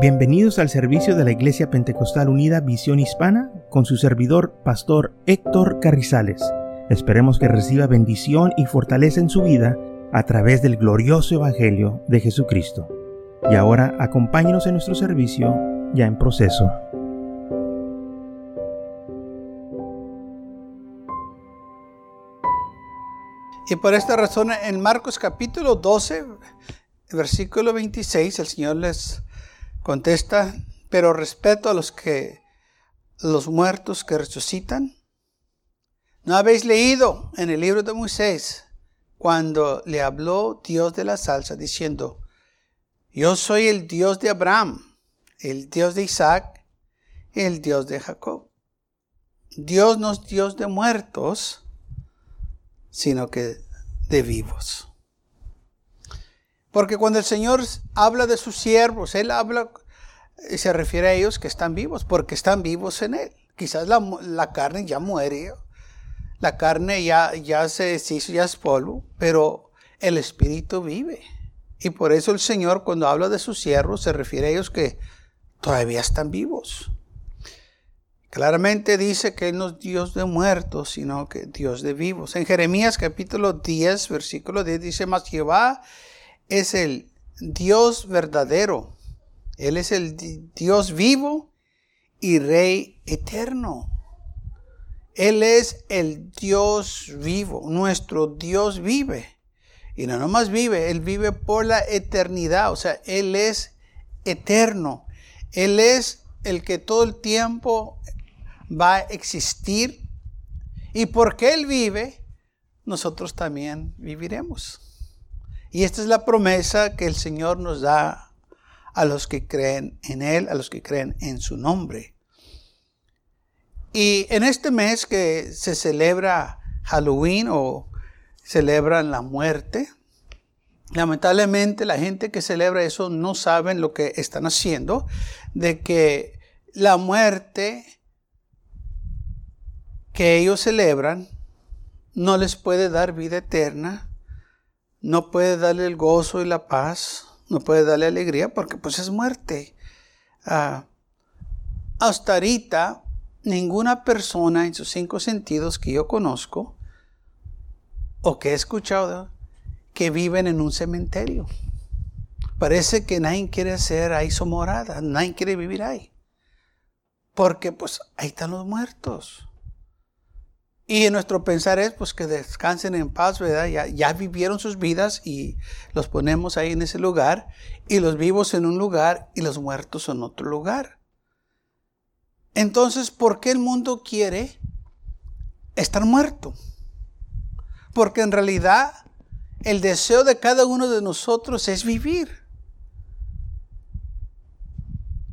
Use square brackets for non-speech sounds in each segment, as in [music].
Bienvenidos al servicio de la Iglesia Pentecostal Unida Visión Hispana con su servidor, Pastor Héctor Carrizales. Esperemos que reciba bendición y fortaleza en su vida a través del glorioso Evangelio de Jesucristo. Y ahora acompáñenos en nuestro servicio ya en proceso. Y por esta razón en Marcos capítulo 12, versículo 26, el Señor les Contesta, pero respeto a los que los muertos que resucitan. ¿No habéis leído en el libro de Moisés cuando le habló Dios de la salsa diciendo, yo soy el Dios de Abraham, el Dios de Isaac, el Dios de Jacob? Dios no es Dios de muertos, sino que de vivos. Porque cuando el Señor habla de sus siervos, Él habla y se refiere a ellos que están vivos, porque están vivos en Él. Quizás la, carne ya muere, la carne ya, ya se deshizo, ya es polvo, pero el Espíritu vive. Y por eso el Señor cuando habla de sus siervos se refiere a ellos que todavía están vivos. Claramente dice que Él no es Dios de muertos, sino que Dios de vivos. En Jeremías capítulo 10, versículo 10 dice, mas Jehová es el Dios verdadero. Él es el Dios vivo y Rey eterno. Él es el Dios vivo. Nuestro Dios vive. Y no nomás vive, Él vive por la eternidad. O sea, Él es eterno. Él es el que todo el tiempo va a existir. Y porque Él vive, nosotros también viviremos. Y esta es la promesa que el Señor nos da a los que creen en Él, a los que creen en su nombre. Y en este mes que se celebra Halloween o celebran la muerte, lamentablemente la gente que celebra eso no saben lo que están haciendo, de que la muerte que ellos celebran no les puede dar vida eterna, no puede darle el gozo y la paz, no puede darle alegría porque pues es muerte. Ah, hasta ahorita, ninguna persona en sus cinco sentidos que yo conozco o que he escuchado que viven en un cementerio. Parece que nadie quiere hacer ahí su morada, nadie quiere vivir ahí. Porque pues ahí están los muertos. Y nuestro pensar es pues que descansen en paz, ¿verdad? Ya, ya, vivieron sus vidas y los ponemos ahí en ese lugar y los vivos en un lugar y los muertos en otro lugar. Entonces, ¿por qué el mundo quiere estar muerto? Porque en realidad el deseo de cada uno de nosotros es vivir.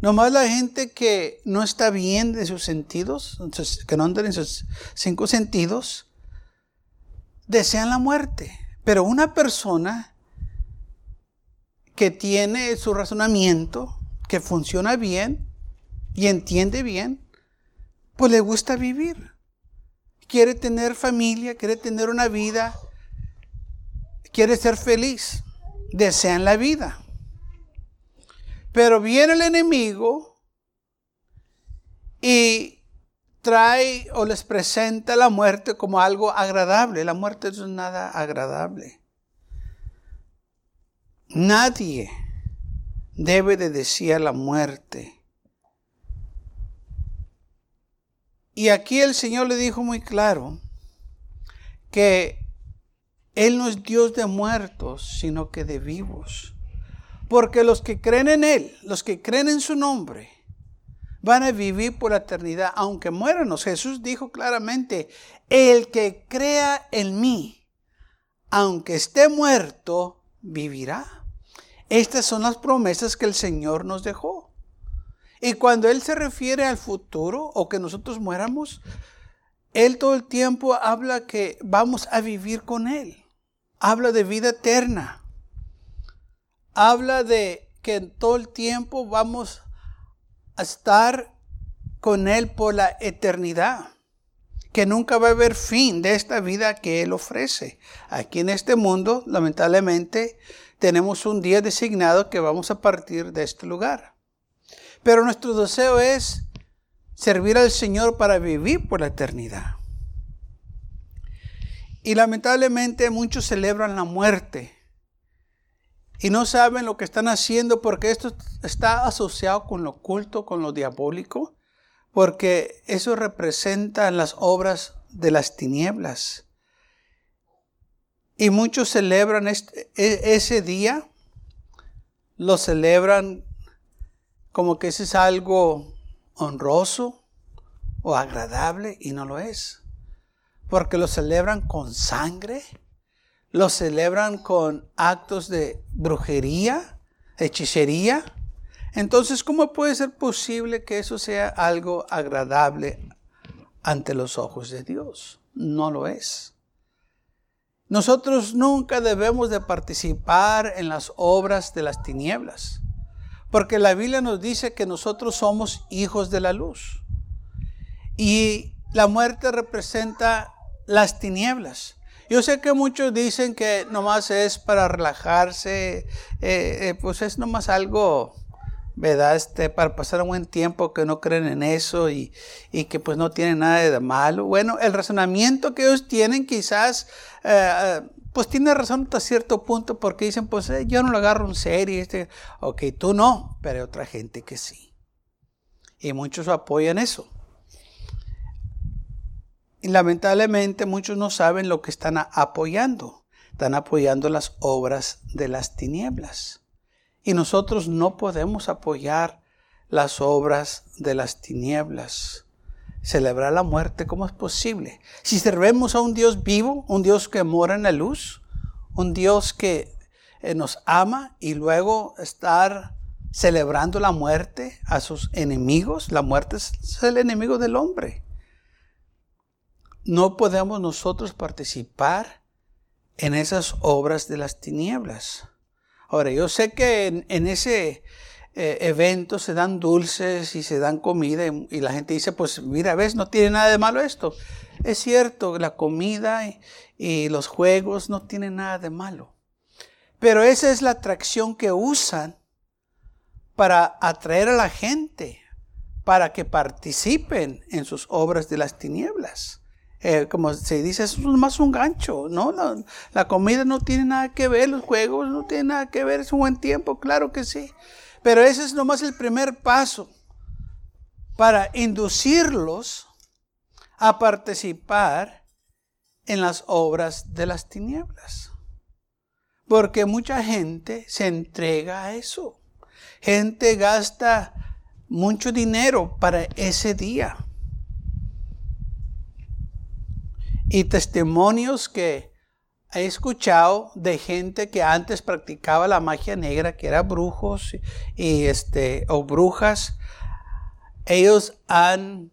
Nomás la gente que no está bien de sus sentidos, que no andan en sus cinco sentidos, desean la muerte. Pero una persona que tiene su razonamiento, que funciona bien y entiende bien, pues le gusta vivir. Quiere tener familia, quiere tener una vida, quiere ser feliz, desean la vida. Pero viene el enemigo y trae o les presenta la muerte como algo agradable. La muerte no es nada agradable. Nadie debe de desear la muerte. Y aquí el Señor le dijo muy claro que Él no es Dios de muertos, sino que de vivos. Porque los que creen en Él, los que creen en su nombre, van a vivir por la eternidad, aunque muéranos. Jesús dijo claramente, el que crea en mí, aunque esté muerto, vivirá. Estas son las promesas que el Señor nos dejó. Y cuando Él se refiere al futuro o que nosotros muéramos, Él todo el tiempo habla que vamos a vivir con Él. Habla de vida eterna habla de que en todo el tiempo vamos a estar con Él por la eternidad, que nunca va a haber fin de esta vida que Él ofrece. Aquí en este mundo, lamentablemente, tenemos un día designado que vamos a partir de este lugar. Pero nuestro deseo es servir al Señor para vivir por la eternidad. Y lamentablemente muchos celebran la muerte y no saben lo que están haciendo porque esto está asociado con lo oculto, con lo diabólico, porque eso representa las obras de las tinieblas. Y muchos celebran este, e, ese día, lo celebran como que ese es algo honroso o agradable y no lo es. Porque lo celebran con sangre, lo celebran con actos de brujería, hechicería. Entonces, ¿cómo puede ser posible que eso sea algo agradable ante los ojos de Dios? No lo es. Nosotros nunca debemos de participar en las obras de las tinieblas, porque la Biblia nos dice que nosotros somos hijos de la luz. Y la muerte representa las tinieblas. Yo sé que muchos dicen que nomás es para relajarse, eh, eh, pues es nomás algo, ¿verdad? Este, para pasar un buen tiempo que no creen en eso y, que pues no tienen nada de malo. Bueno, el razonamiento que ellos tienen quizás, eh, pues tiene razón hasta cierto punto porque dicen, pues yo no lo agarro en serio. Este, ok, tú no, pero hay otra gente que sí. Y muchos apoyan eso. Y lamentablemente muchos no saben lo que están apoyando. Están apoyando las obras de las tinieblas. Y nosotros no podemos apoyar las obras de las tinieblas. Celebrar la muerte, ¿cómo es posible? Si servemos a un Dios vivo, un Dios que mora en la luz, un Dios que eh, nos ama y luego estar celebrando la muerte a sus enemigos, la muerte es el enemigo del hombre no podemos nosotros participar en esas obras de las tinieblas. Ahora, yo sé que en, ese eh, evento se dan dulces y se dan comida y, la gente dice, pues mira, ves, no tiene nada de malo esto. Es cierto, la comida y, y los juegos no tienen nada de malo. Pero esa es la atracción que usan para atraer a la gente, para que participen en sus obras de las tinieblas. Eh, como se dice, es más un gancho, ¿no? La, comida no tiene nada que ver, los juegos no tienen nada que ver, es un buen tiempo, claro que sí. Pero ese es nomás el primer paso para inducirlos a participar en las obras de las tinieblas. Porque mucha gente se entrega a eso. Gente gasta mucho dinero para ese día. Y testimonios que he escuchado de gente que antes practicaba la magia negra, que eran brujos y este, o brujas. Ellos han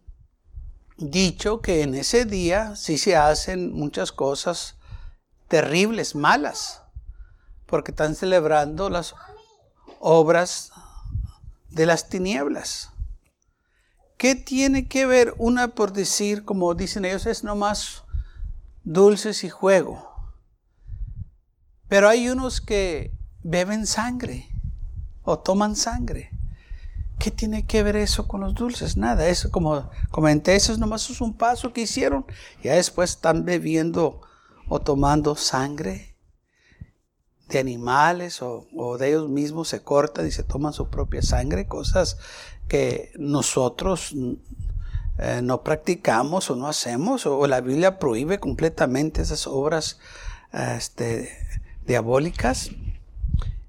dicho que en ese día sí se hacen muchas cosas terribles, malas, porque están celebrando las obras de las tinieblas. ¿Qué tiene que ver una por decir, como dicen ellos, es nomás dulces y juego. Pero hay unos que beben sangre o toman sangre. ¿Qué tiene que ver eso con los dulces? Nada, eso como comenté, eso es nomás un paso que hicieron. Ya después están bebiendo o tomando sangre de animales o, o, de ellos mismos se cortan y se toman su propia sangre, cosas que nosotros eh, no practicamos o no hacemos, o, la Biblia prohíbe completamente esas obras este, diabólicas.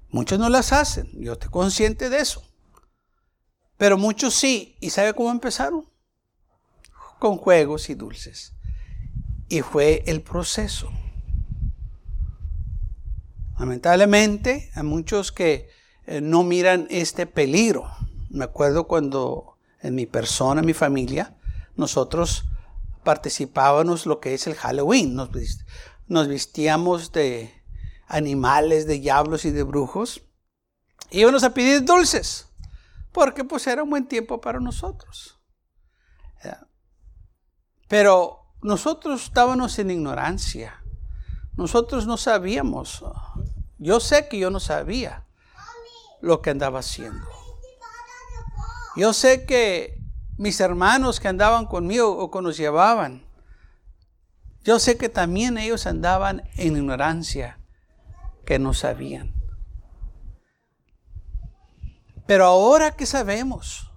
Muchos no las hacen, yo estoy consciente de eso. Pero muchos sí. ¿Y sabe cómo empezaron? Con juegos y dulces. Y fue el proceso. Lamentablemente, hay muchos que eh, no miran este peligro. Me acuerdo cuando en mi persona, en mi familia, nosotros participábamos lo que es el Halloween. Nos, nos vestíamos de animales, de diablos y de brujos. Y íbamos a pedir dulces, porque pues era un buen tiempo para nosotros. Pero nosotros estábamos en ignorancia. Nosotros no sabíamos. Yo sé que yo no sabía lo que andaba haciendo. Yo sé que mis hermanos que andaban conmigo o que nos llevaban, yo sé que también ellos andaban en ignorancia, que no sabían. Pero ahora que sabemos,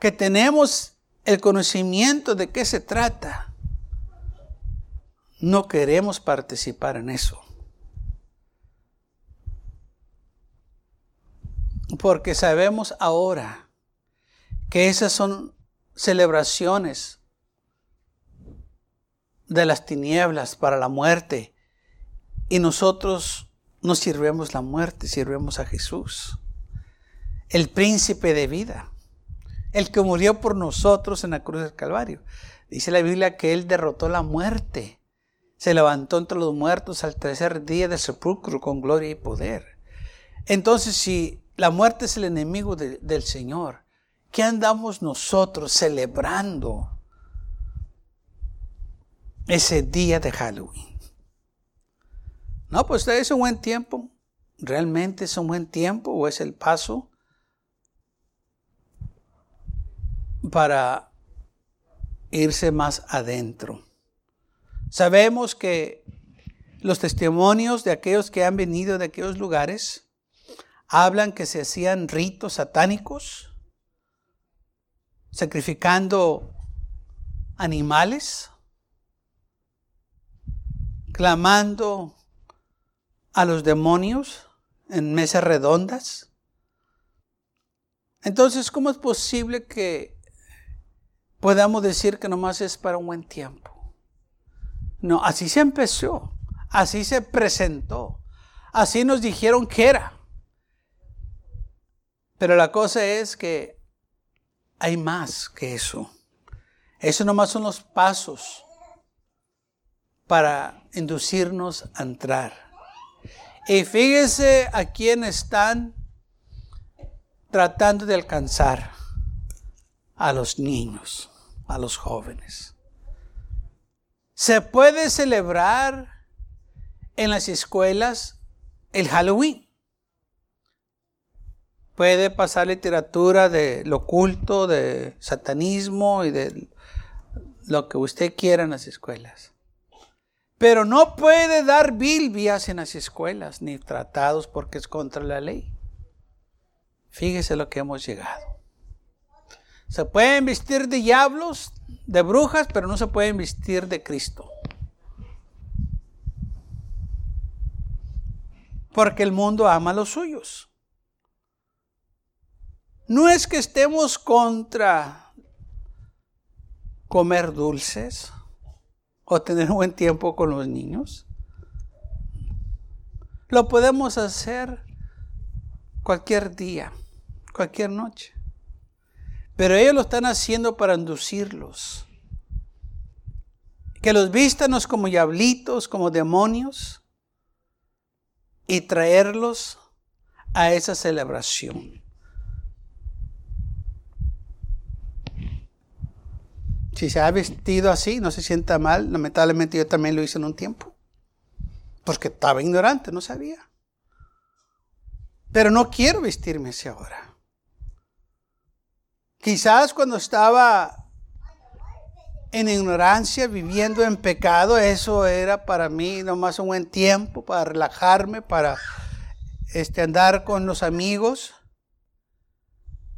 que tenemos el conocimiento de qué se trata, no queremos participar en eso. Porque sabemos ahora que esas son celebraciones de las tinieblas para la muerte y nosotros no sirvemos la muerte, sirvemos a Jesús, el príncipe de vida, el que murió por nosotros en la cruz del Calvario. Dice la Biblia que Él derrotó la muerte se levantó entre los muertos al tercer día del sepulcro con gloria y poder. Entonces, si la muerte es el enemigo del Señor, ¿qué andamos nosotros celebrando ese día de Halloween? No, pues es un buen tiempo. ¿Realmente es un buen tiempo o es el paso para irse más adentro? Sabemos que los testimonios de aquellos que han venido de aquellos lugares hablan que se hacían ritos satánicos, sacrificando animales, clamando a los demonios en mesas redondas. Entonces, ¿cómo es posible que podamos decir que nomás es para un buen tiempo? No, así se empezó, así se presentó, así nos dijeron que era. Pero la cosa es que hay más que eso. Eso nomás son los pasos para inducirnos a entrar. Y fíjese a quién están tratando de alcanzar. A los niños, a los jóvenes. Se puede celebrar en las escuelas el Halloween. Puede pasar literatura de lo oculto, de satanismo y de lo que usted quiera en las escuelas. Pero no puede dar bilbias en las escuelas ni tratados porque es contra la ley. Fíjese lo que hemos llegado. Se pueden vestir de diablos, de brujas, pero no se pueden vestir de Cristo. Porque el mundo ama a los suyos. No es que estemos contra comer dulces o tener buen tiempo con los niños. Lo podemos hacer cualquier día, cualquier noche. Pero ellos lo están haciendo para inducirlos. Que los vístanos como diablitos, como demonios, y traerlos a esa celebración. Si se ha vestido así, no se sienta mal. Lamentablemente yo también lo hice en un tiempo. Porque estaba ignorante, no sabía. Pero no quiero vestirme así ahora. Quizás cuando estaba en ignorancia, viviendo en pecado, eso era para mí nomás un buen tiempo para relajarme, para este, andar con los amigos.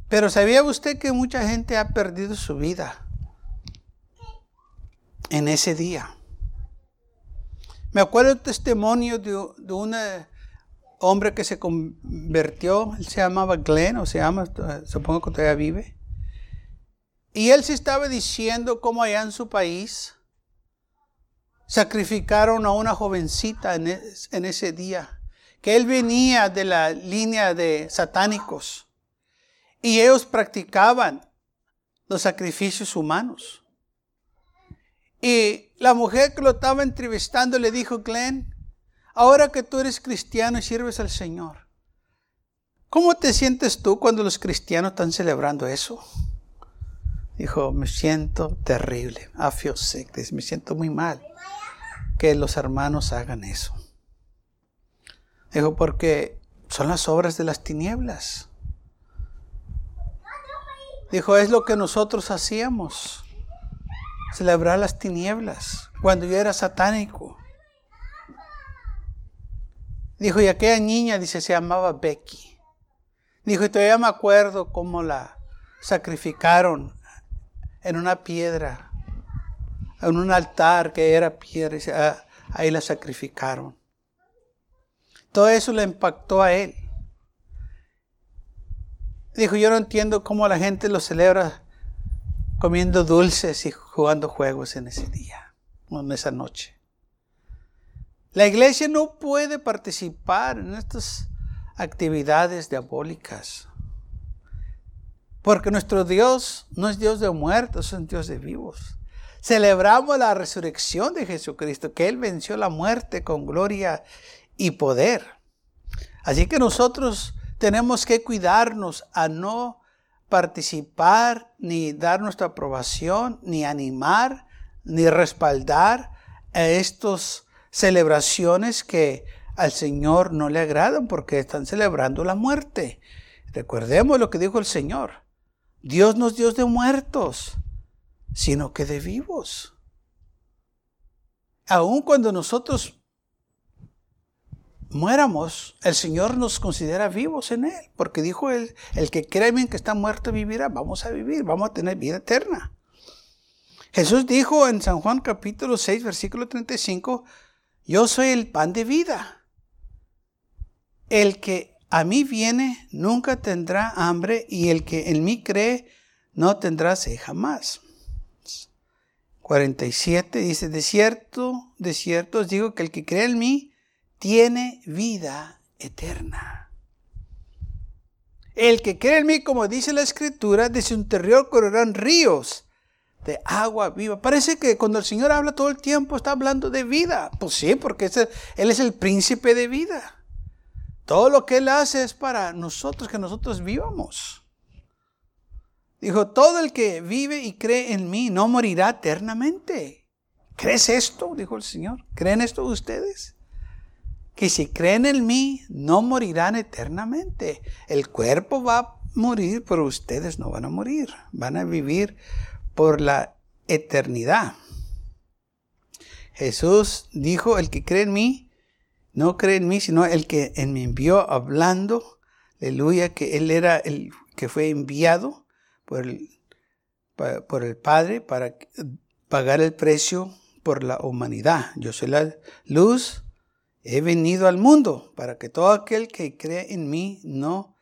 Pero ¿sabía usted que mucha gente ha perdido su vida en ese día? Me acuerdo el testimonio de, de un hombre que se convirtió, él se llamaba Glenn, o se llama, supongo que todavía vive. Y él se estaba diciendo cómo allá en su país sacrificaron a una jovencita en, ese día, que él venía de la línea de satánicos y ellos practicaban los sacrificios humanos. Y la mujer que lo estaba entrevistando le dijo, Glenn, ahora que tú eres cristiano y sirves al Señor, ¿cómo te sientes tú cuando los cristianos están celebrando eso? Dijo, me siento terrible. I. Me siento muy mal que los hermanos hagan eso. Dijo, porque son las obras de las tinieblas. Dijo, es lo que nosotros hacíamos. Celebrar las tinieblas cuando yo era satánico. Dijo, y aquella niña, dice, se llamaba Becky. Dijo, y todavía me acuerdo cómo la sacrificaron en una piedra, en un altar que era piedra, ah, ahí la sacrificaron. Todo eso le impactó a él. Dijo, yo no entiendo cómo la gente lo celebra comiendo dulces y jugando juegos en ese día, en esa noche. La iglesia no puede participar en estas actividades diabólicas. Porque nuestro Dios no es Dios de muertos, es Dios de vivos. Celebramos la resurrección de Jesucristo, que Él venció la muerte con gloria y poder. Así que nosotros tenemos que cuidarnos a no participar, ni dar nuestra aprobación, ni animar, ni respaldar a estas celebraciones que al Señor no le agradan porque están celebrando la muerte. Recordemos lo que dijo el Señor. Dios no es Dios de muertos, sino que de vivos. Aun cuando nosotros muéramos, el Señor nos considera vivos en Él, porque dijo Él, el que cree en que está muerto vivirá, vamos a vivir, vamos a tener vida eterna. Jesús dijo en San Juan capítulo 6, versículo 35, yo soy el pan de vida. El que a mí viene nunca tendrá hambre y el que en mí cree no tendrá sed jamás. 47 dice, de cierto, de cierto os digo que el que cree en mí, tiene vida eterna. El que cree en mí, como dice la escritura, de su interior correrán ríos de agua viva. Parece que cuando el Señor habla todo el tiempo está hablando de vida. Pues sí, porque Él es el príncipe de vida. Todo lo que Él hace es para nosotros, que nosotros vivamos. Dijo, todo el que vive y cree en mí no morirá eternamente. ¿Crees esto? Dijo el Señor. ¿Creen esto ustedes? Que si creen en mí no morirán eternamente. El cuerpo va a morir, pero ustedes no van a morir. Van a vivir por la eternidad. Jesús dijo, el que cree en mí, no cree en mí, sino el que me envió hablando, aleluya, que Él era el que fue enviado por el, por el Padre para pagar el precio por la humanidad. Yo soy la luz He venido al mundo para que todo aquel que cree en mí no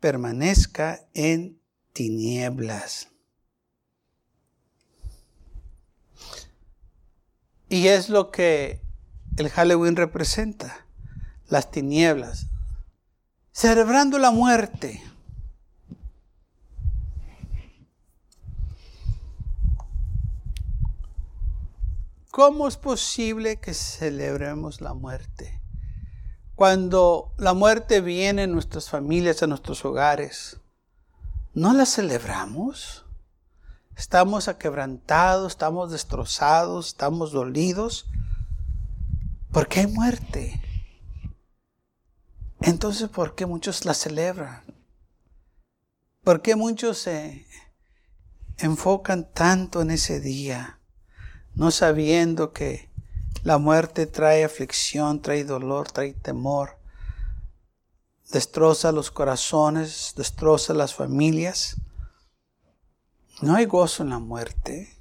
permanezca en tinieblas. Y es lo que el Halloween representa, las tinieblas, celebrando la muerte. ¿Cómo es posible que celebremos la muerte? Cuando la muerte viene en nuestras familias, a nuestros hogares, ¿no la celebramos? Estamos aquebrantados, estamos destrozados, estamos dolidos, porque hay muerte. Entonces, ¿por qué muchos la celebran? ¿Por qué muchos se enfocan tanto en ese día? No sabiendo que la muerte trae aflicción, trae dolor, trae temor, destroza los corazones, destroza las familias. No hay gozo en la muerte.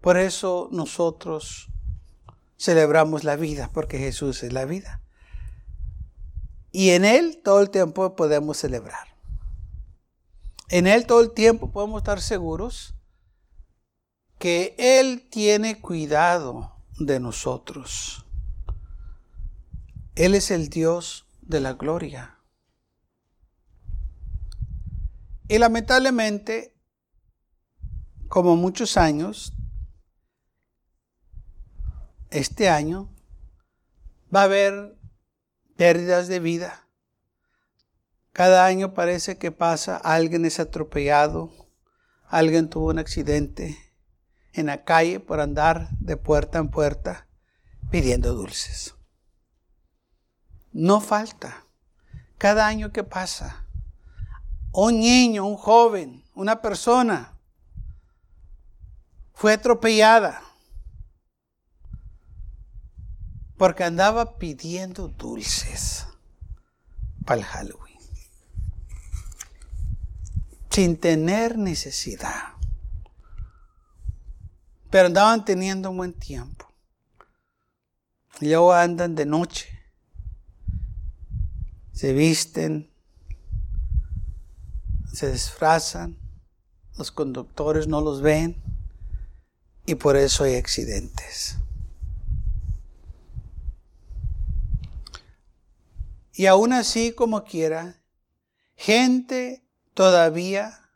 Por eso nosotros celebramos la vida, porque Jesús es la vida. Y en Él todo el tiempo podemos celebrar. En Él todo el tiempo podemos estar seguros que Él tiene cuidado de nosotros. Él es el Dios de la gloria. Y lamentablemente, como muchos años, este año va a haber pérdidas de vida. Cada año parece que pasa, alguien es atropellado, alguien tuvo un accidente, en la calle por andar de puerta en puerta pidiendo dulces. No falta. Cada año que pasa, un niño, un joven, una persona fue atropellada porque andaba pidiendo dulces para el Halloween, sin tener necesidad. Pero andaban teniendo un buen tiempo. Y luego andan de noche, se visten, se disfrazan, los conductores no los ven y por eso hay accidentes. Y aún así, como quiera, gente todavía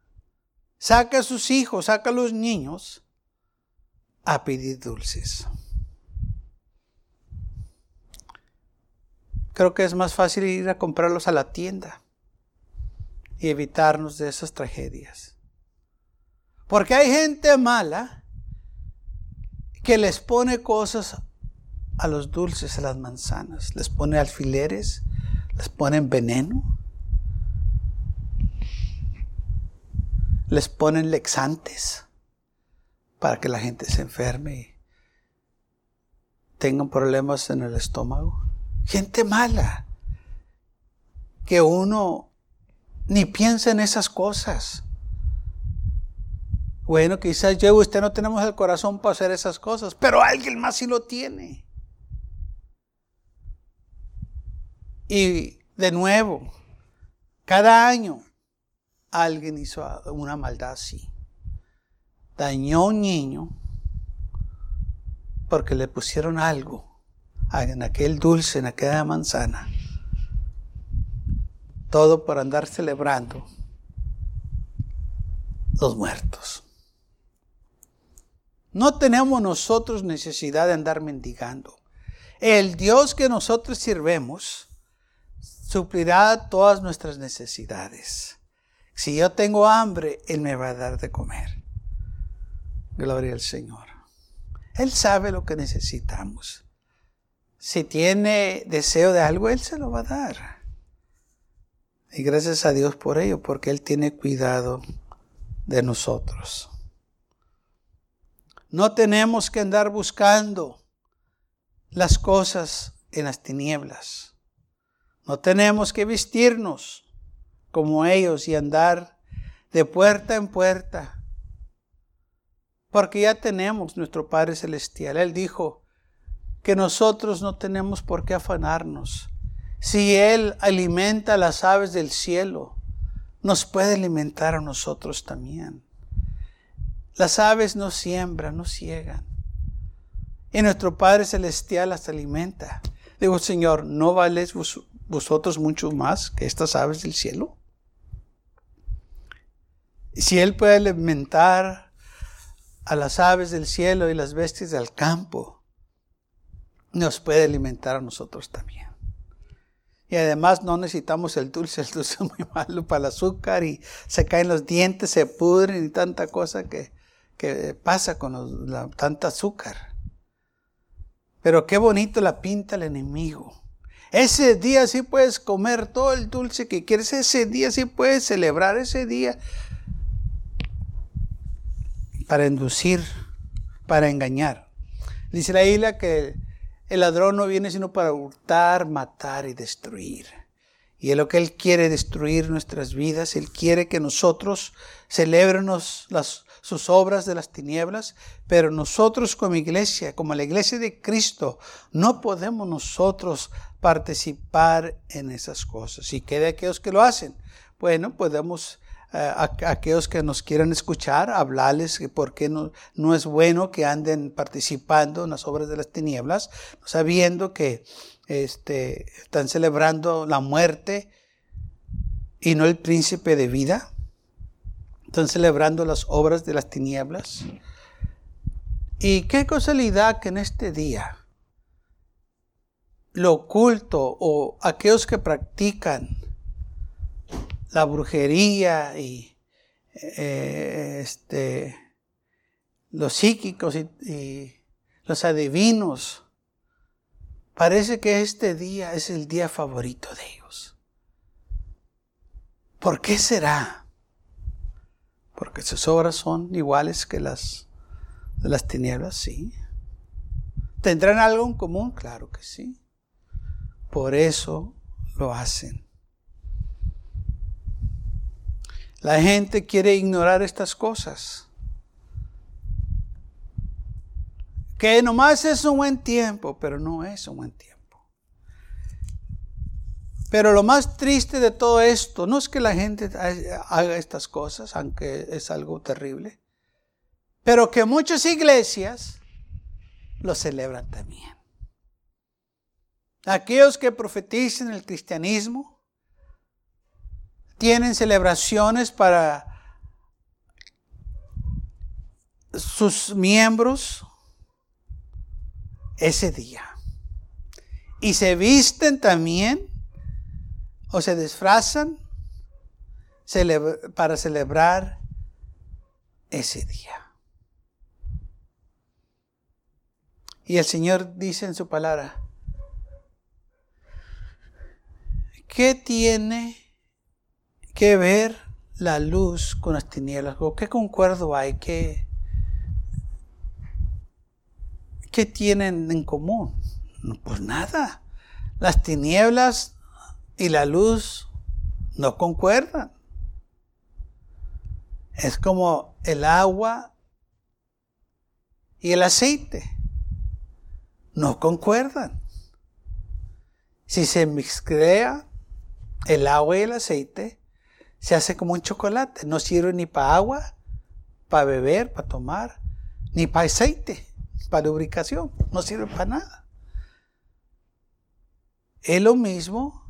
saca a sus hijos, saca a los niños a pedir dulces. Creo que es más fácil ir a comprarlos a la tienda y evitarnos de esas tragedias. Porque hay gente mala que les pone cosas a los dulces, a las manzanas, les pone alfileres, les ponen veneno, les ponen lexantes para que la gente se enferme y tengan problemas en el estómago. Gente mala, que uno ni piensa en esas cosas. Bueno, quizás yo y usted no tenemos el corazón para hacer esas cosas, pero alguien más sí lo tiene. Y de nuevo, cada año alguien hizo una maldad así. Dañó un niño porque le pusieron algo en aquel dulce, en aquella manzana. Todo por andar celebrando los muertos. No tenemos nosotros necesidad de andar mendigando. El Dios que nosotros sirvemos suplirá todas nuestras necesidades. Si yo tengo hambre, Él me va a dar de comer. Gloria al Señor. Él sabe lo que necesitamos. Si tiene deseo de algo, Él se lo va a dar. Y gracias a Dios por ello, porque Él tiene cuidado de nosotros. No tenemos que andar buscando las cosas en las tinieblas. No tenemos que vestirnos como ellos y andar de puerta en puerta. Porque ya tenemos nuestro Padre Celestial. Él dijo que nosotros no tenemos por qué afanarnos. Si Él alimenta a las aves del cielo, nos puede alimentar a nosotros también. Las aves no siembran, no ciegan. Y nuestro Padre Celestial las alimenta. Digo, Señor, ¿no vales vosotros mucho más que estas aves del cielo? Si Él puede alimentar a las aves del cielo y las bestias del campo, nos puede alimentar a nosotros también. Y además no necesitamos el dulce, [laughs] el dulce es muy malo para el azúcar y se caen los dientes, se pudren y tanta cosa que que pasa con la, tanta azúcar. Pero qué bonito la pinta el enemigo. Ese día sí puedes comer todo el dulce que quieres. Ese día sí puedes celebrar ese día para inducir, para engañar. Dice la isla que el ladrón no viene sino para hurtar, matar y destruir. Y es lo que Él quiere destruir nuestras vidas. Él quiere que nosotros celebremos las, sus obras de las tinieblas, pero nosotros como iglesia, como la iglesia de Cristo, no podemos nosotros participar en esas cosas. ¿Y qué de aquellos que lo hacen? Bueno, podemos eh, aquellos que nos quieran escuchar, hablarles que por qué no, no es bueno que anden participando en las obras de las tinieblas, sabiendo que este, están celebrando la muerte y no el príncipe de vida. Están celebrando las obras de las tinieblas. Y qué casualidad que en este día lo oculto o aquellos que practican la brujería y eh, este, los psíquicos y, y los adivinos, parece que este día es el día favorito de ellos. ¿Por qué será? Porque sus obras son iguales que las de las tinieblas, sí. ¿Tendrán algo en común? Claro que sí. Por eso lo hacen. La gente quiere ignorar estas cosas. Que nomás es un buen tiempo, pero no es un buen tiempo. Pero lo más triste de todo esto no es que la gente haga estas cosas, aunque es algo terrible, pero que muchas iglesias lo celebran también. Aquellos que profetizan el cristianismo tienen celebraciones para sus miembros ese día. Y se visten también o se disfrazan para celebrar ese día. Y el Señor dice en su palabra, ¿qué tiene que ver la luz con las tinieblas? ¿O qué concuerdo hay? ¿Qué, ¿Qué tienen en común? Pues nada. Las tinieblas y la luz no concuerdan. Es como el agua y el aceite. No concuerdan. Si se mezcla el agua y el aceite, se hace como un chocolate. No sirve ni para agua, para beber, para tomar, ni para aceite, para lubricación. No sirve para nada. Es lo mismo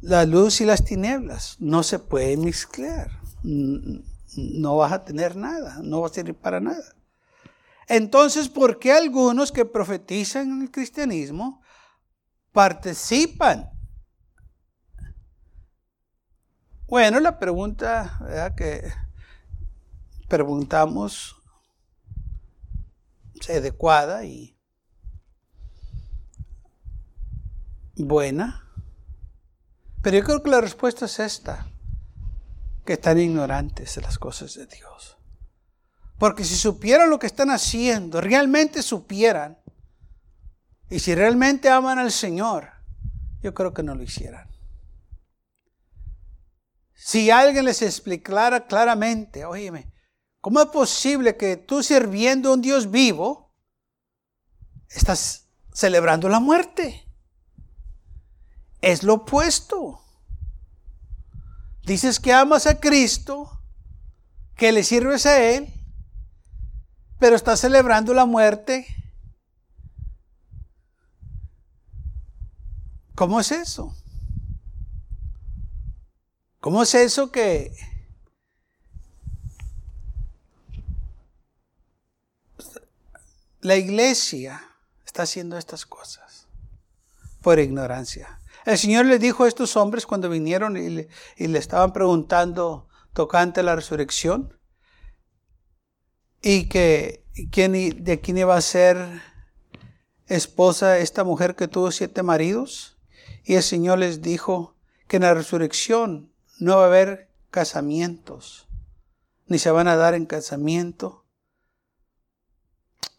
la luz y las tinieblas no se pueden mezclar. No vas a tener nada, no va a servir para nada. Entonces, ¿por qué algunos que profetizan en el cristianismo participan? Bueno, la pregunta que preguntamos es adecuada y buena. Pero yo creo que la respuesta es esta, que están ignorantes de las cosas de Dios. Porque si supieran lo que están haciendo, realmente supieran, y si realmente aman al Señor, yo creo que no lo hicieran. Si alguien les explicara claramente, óyeme, ¿cómo es posible que tú sirviendo a un Dios vivo, estás celebrando la muerte? es lo opuesto. Dices que amas a Cristo, que le sirves a Él, pero estás celebrando la muerte. ¿Cómo es eso? ¿Cómo es eso que la iglesia está haciendo estas cosas por ignorancia? El Señor le dijo a estos hombres cuando vinieron y le, estaban preguntando tocante la resurrección y que quién, de quién iba a ser esposa esta mujer que tuvo siete maridos. Y el Señor les dijo que en la resurrección no va a haber casamientos, ni se van a dar en casamiento,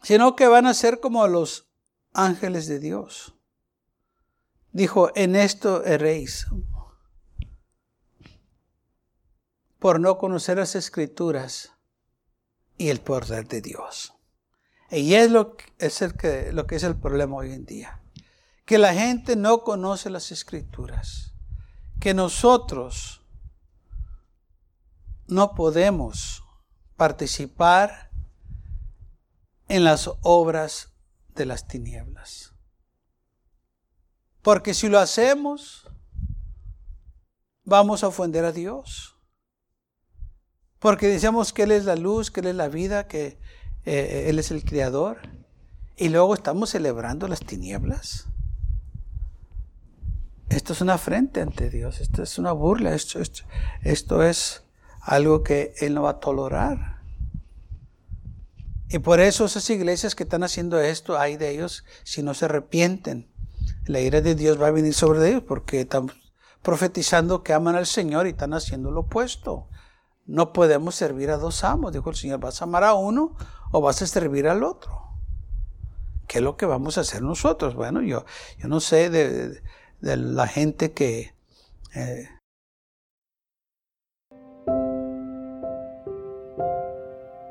sino que van a ser como los ángeles de Dios dijo, en esto erréis, por no conocer las escrituras y el poder de Dios. Y es lo, es el que, lo que es el problema hoy en día. Que la gente no conoce las escrituras. Que nosotros no podemos participar en las obras de las tinieblas. Porque si lo hacemos, vamos a ofender a Dios. Porque decimos que Él es la luz, que Él es la vida, que eh, Él es el Creador. Y luego estamos celebrando las tinieblas. Esto es una afrenta ante Dios, esto es una burla, esto, esto, esto es algo que Él no va a tolerar. Y por eso esas iglesias que están haciendo esto, hay de ellos si no se arrepienten la ira de Dios va a venir sobre ellos porque, profetizando que aman al Señor y están haciendo lo opuesto. No podemos servir a dos amos, dijo el Señor. ¿Vas a amar a uno o vas a servir al otro? ¿Qué es lo que vamos a hacer nosotros? Bueno, yo, yo no sé de, la gente que... Eh,